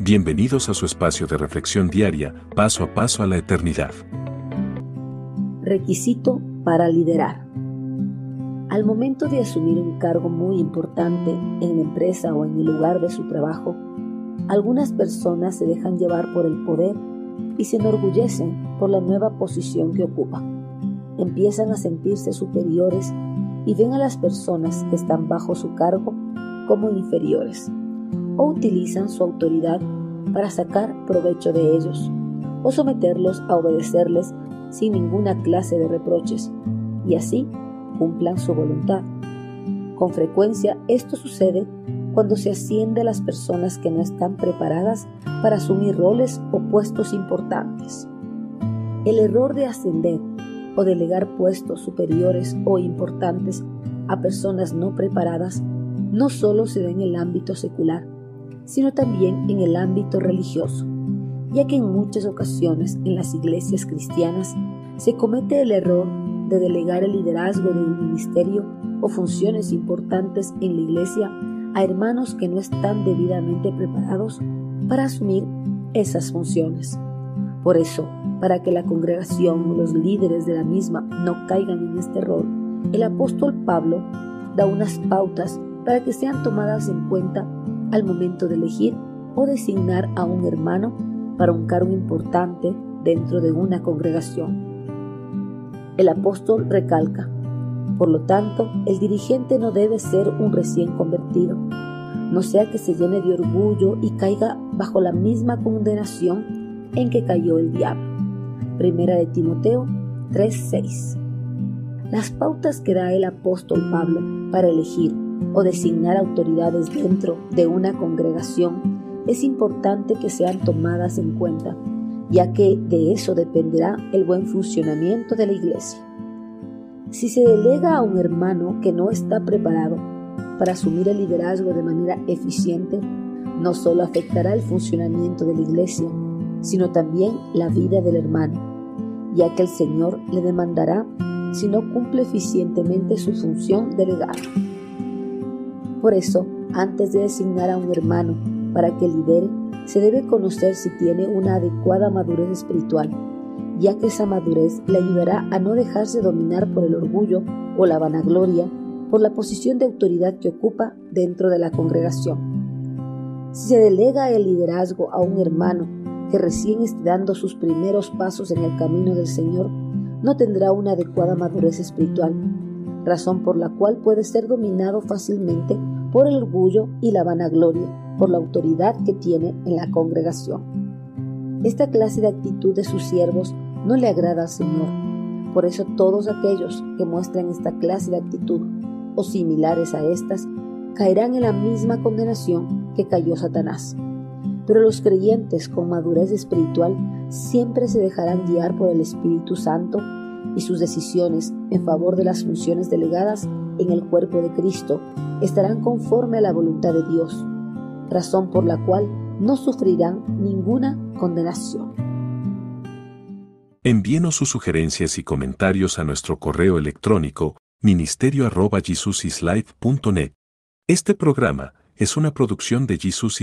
Bienvenidos a su espacio de reflexión diaria, paso a paso a la eternidad. Requisito para liderar. Al momento de asumir un cargo muy importante en la empresa o en el lugar de su trabajo, algunas personas se dejan llevar por el poder y se enorgullecen por la nueva posición que ocupan. Empiezan a sentirse superiores y ven a las personas que están bajo su cargo como inferiores o utilizan su autoridad para sacar provecho de ellos o someterlos a obedecerles sin ninguna clase de reproches y así cumplan su voluntad. Con frecuencia esto sucede cuando se asciende a las personas que no están preparadas para asumir roles o puestos importantes. El error de ascender o delegar puestos superiores o importantes a personas no preparadas no solo se da en el ámbito secular, sino también en el ámbito religioso, ya que en muchas ocasiones en las iglesias cristianas se comete el error de delegar el liderazgo de un ministerio o funciones importantes en la iglesia a hermanos que no están debidamente preparados para asumir esas funciones. Por eso, para que la congregación o los líderes de la misma no caigan en este error, el apóstol Pablo da unas pautas para que sean tomadas en cuenta al momento de elegir o designar a un hermano para un cargo importante dentro de una congregación. El apóstol recalca, por lo tanto, el dirigente no debe ser un recién convertido, no sea que se llene de orgullo y caiga bajo la misma condenación en que cayó el diablo. Primera de Timoteo 3:6. Las pautas que da el apóstol Pablo para elegir o designar autoridades dentro de una congregación, es importante que sean tomadas en cuenta, ya que de eso dependerá el buen funcionamiento de la iglesia. Si se delega a un hermano que no está preparado para asumir el liderazgo de manera eficiente, no solo afectará el funcionamiento de la iglesia, sino también la vida del hermano, ya que el Señor le demandará si no cumple eficientemente su función delegada. Por eso, antes de designar a un hermano para que lidere, se debe conocer si tiene una adecuada madurez espiritual, ya que esa madurez le ayudará a no dejarse dominar por el orgullo o la vanagloria por la posición de autoridad que ocupa dentro de la congregación. Si se delega el liderazgo a un hermano que recién esté dando sus primeros pasos en el camino del Señor, no tendrá una adecuada madurez espiritual, razón por la cual puede ser dominado fácilmente por el orgullo y la vanagloria, por la autoridad que tiene en la congregación. Esta clase de actitud de sus siervos no le agrada al Señor. Por eso todos aquellos que muestran esta clase de actitud o similares a estas caerán en la misma condenación que cayó Satanás. Pero los creyentes con madurez espiritual siempre se dejarán guiar por el Espíritu Santo y sus decisiones en favor de las funciones delegadas en el cuerpo de Cristo estarán conforme a la voluntad de Dios, razón por la cual no sufrirán ninguna condenación. Envíenos sus sugerencias y comentarios a nuestro correo electrónico ministerio.jesusislife.net. Este programa es una producción de Jesus